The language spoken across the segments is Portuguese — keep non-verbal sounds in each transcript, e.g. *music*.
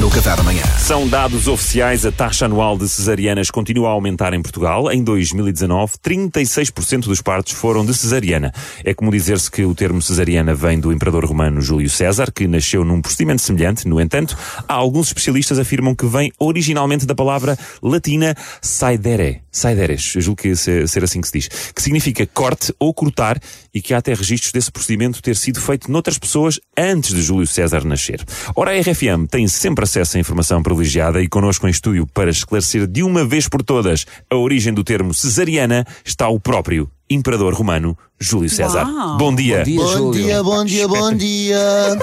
no Café da Manhã. São dados oficiais, a taxa anual de cesarianas continua a aumentar em Portugal. Em 2019, 36% dos partos foram de cesariana. É como dizer-se que o termo cesariana vem do imperador romano Júlio César, que nasceu num procedimento semelhante. No entanto, há alguns especialistas afirmam que vem originalmente da palavra latina saidere, saideres, julgo que se- ser assim que se diz, que significa corte ou cortar e que há até registros desse procedimento ter sido feito noutras pessoas antes de Júlio César nascer. Ora, a RFM tem sempre acesso a informação privilegiada e connosco em estúdio para esclarecer de uma vez por todas a origem do termo cesariana está o próprio imperador romano Júlio César. Uau. Bom dia. Bom dia, bom dia, bom dia.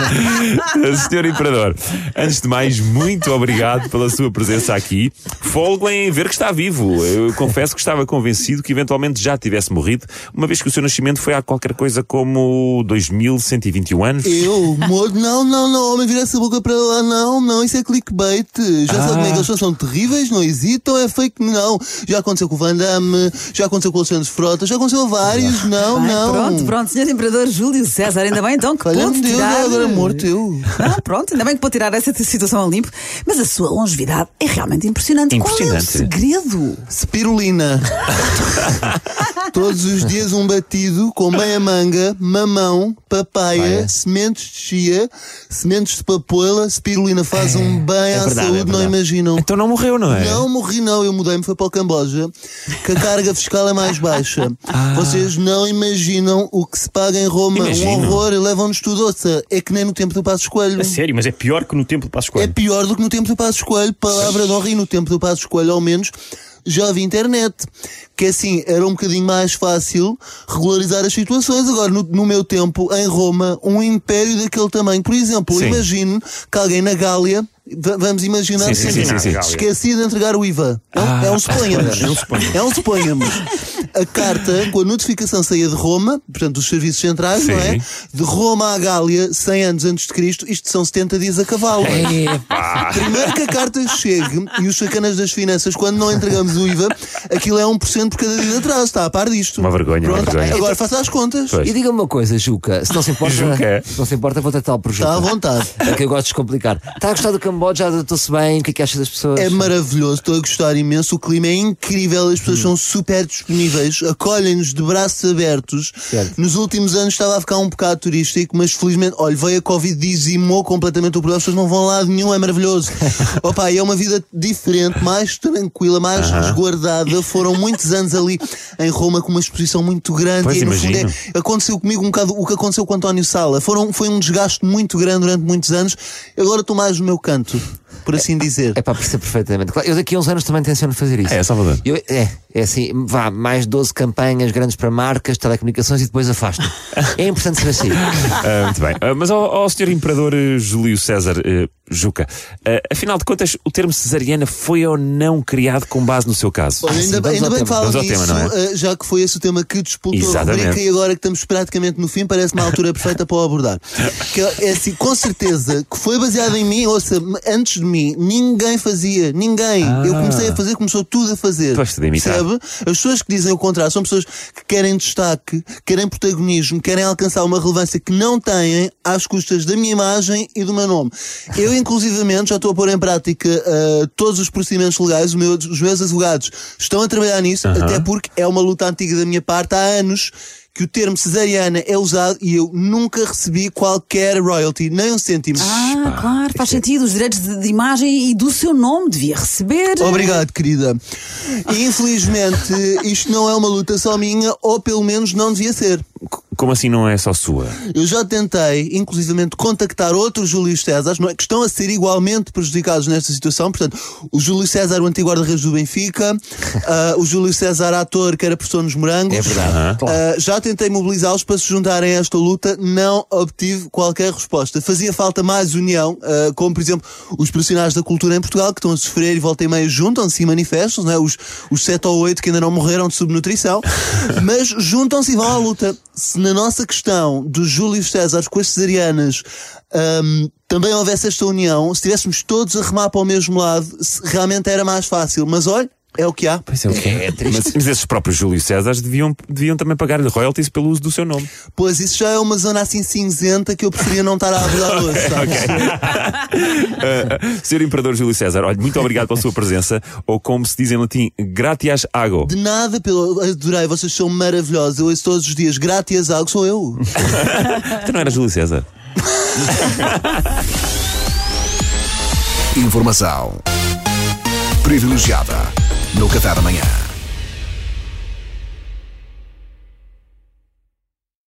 *laughs* Senhor Imperador, antes de mais, muito obrigado pela sua presença aqui. Folgo em ver que está vivo. Eu confesso que estava convencido que eventualmente já tivesse morrido, uma vez que o seu nascimento foi há qualquer coisa como 2121 anos. Eu, morto, não, não, não, homem, vira essa boca para lá, não, não, isso é clickbait. Já sabe como é que eles são, são terríveis, não hesitam, é fake, não. Já aconteceu com o Van Damme, já aconteceu com o Alexandre Frota, já aconteceu vários, não, não. Pronto, pronto, senhor Imperador Júlio César, ainda bem então que pôde Deus, tirar... agora morto eu. Ah, pronto, ainda bem que pôde tirar essa situação a limpo, mas a sua longevidade é realmente impressionante. Qual é o Impressionante. segredo? Spirulina. *laughs* Todos os dias um batido com meia manga, mamão, papaya, sementes de chia, sementes de papoila. Spirulina faz um bem à verdade, é saúde, não verdade. imaginam. Então não morreu, não é? Não morri não, eu mudei-me, foi para o Camboja, que a carga fiscal é mais baixa. Vocês não imaginam o que se paga em Roma. Imagino. Um horror, levam-nos tudo, ouça, é que nem no tempo do Passo Coelho. A sério, mas é pior que no Templo de Passos É Coelho. pior do que no tempo do Passo Coelho, palavra de honra, e no tempo do Passo Coelho, ao menos, já vi internet. Que assim, era um bocadinho mais fácil regularizar as situações. Agora, no, no meu tempo, em Roma, um império daquele tamanho. Por exemplo, Sim. imagine que alguém na Gália, va- vamos imaginar, Sim, sim, sim, sim, esqueci de entregar o IVA. É um, é um suponhamos. É um suponhamos. *laughs* A carta, com a notificação saía de Roma, portanto, dos serviços centrais, não é? Sim. De Roma à Gália, 100 anos antes de Cristo, isto são 70 dias a cavalo. Primeiro que a carta chegue e os sacanas das finanças, quando não entregamos o IVA, aquilo é 1% por cada dia de atraso. Está a par disto. Uma vergonha, uma Pronto, vergonha. Agora faça as contas. Pois. E diga-me uma coisa, Juca, se não se importa, Juca. se não se importa, vou tratá-lo por Juca. Está à vontade. É que eu gosto de descomplicar. Está a gostar do Camboja, adotou-se bem, o que é que acha das pessoas? É maravilhoso, estou a gostar imenso. O clima é incrível, as pessoas são super disponíveis, acolhem-nos de braços abertos. Certo. Nos últimos anos estava a ficar um bocado turístico, mas felizmente, olha, veio a Covid, dizimou completamente o problema, as pessoas não vão a lado nenhum, é maravilhoso. *laughs* Opa, é uma vida diferente, mais tranquila, mais resguardada. Foram muitos anos ali em Roma com uma exposição muito grande Pois, e no fundo imagino. é- aconteceu comigo um bocado o que aconteceu com António Sala. Foram, foi um desgaste muito grande durante muitos anos. Agora estou mais no meu canto, por assim dizer. É para perceber perfeitamente. Claro, eu daqui a uns anos também tenciono fazer isso. É, Salvador. Eu- é, é assim, vá, mais 12 campanhas grandes para marcas, telecomunicações e depois afasto. É importante ser assim. *laughs* Ah, muito bem. Ah, mas ao, ao Sr. Imperador eh, Júlio César eh, Juca, ah, afinal de contas, o termo cesariana foi ou não criado com base no seu caso? Olha, ainda, sim, vamos ainda ao bem tema. que fala disso, tema, não é? eh, já que foi esse o tema que disputou a Exatamente. rubrica e agora que estamos praticamente no fim, parece uma altura perfeita para o abordar. Que é assim, com certeza que foi baseado em mim, ouça, antes de mim, ninguém fazia, ninguém. Eu comecei a fazer, começou tudo a fazer. Foste de imitar. Percebe? As pessoas que dizem o contrário são pessoas que querem destaque, querem protagonismo, querem alcançar uma relevância que não têm às custas da minha imagem e do meu nome. Eu, inclusivamente, já estou a pôr em prática ah, todos os procedimentos legais. O meu- os meus advogados estão a trabalhar nisso, até porque é uma luta antiga da minha parte. Há anos que o termo cesariana é usado e eu nunca recebi qualquer royalty, nem um cêntimo. Ah, claro, faz sentido. Os direitos de, de imagem e do seu nome devia receber. Obrigado, querida. E infelizmente isto não é uma luta só minha, ou pelo menos não devia ser. Como assim não é só sua? Eu já tentei, inclusivamente, contactar outros Júlio Césares, não é, que estão a ser igualmente prejudicados nesta situação. Portanto, o Júlio César, o antigo guarda-redes do Benfica, *laughs* ah, o Júlio César, ator que era professor nos Morangos. É verdade. Ah, já tentei mobilizá-los para se juntarem a esta luta, não obtive qualquer resposta. Fazia falta mais união, ah, como por exemplo os profissionais da cultura em Portugal que estão a sofrer e volta e meia juntam-se e manifestam, não é? os, os 7 ou 8 que ainda não morreram de subnutrição, *laughs* mas juntam-se e vão à luta. Se na nossa questão dos Júlio César com as cesarianas ahm, também houvesse esta união, se estivéssemos todos a remar para o mesmo lado, realmente era mais fácil. Mas olha, É o que há. Pois é, o que é. É triste. Mas, mas esses próprios Júlio Césares deviam, deviam também pagar-lhe royalties pelo uso do seu nome. Pois isso já é uma zona assim cinzenta que eu preferia não estar a abordar hoje, *laughs* sabes? Uh, *laughs* Senhor Imperador Júlio César, olha, muito obrigado pela sua presença, ou como se diz em latim, gratias ago. De nada, pelo... adorei, vocês são maravilhosos. Eu ouço todos os dias, grátis algo, sou eu. *laughs* Tu não era Júlio César? Informação privilegiada no Café da Manhã.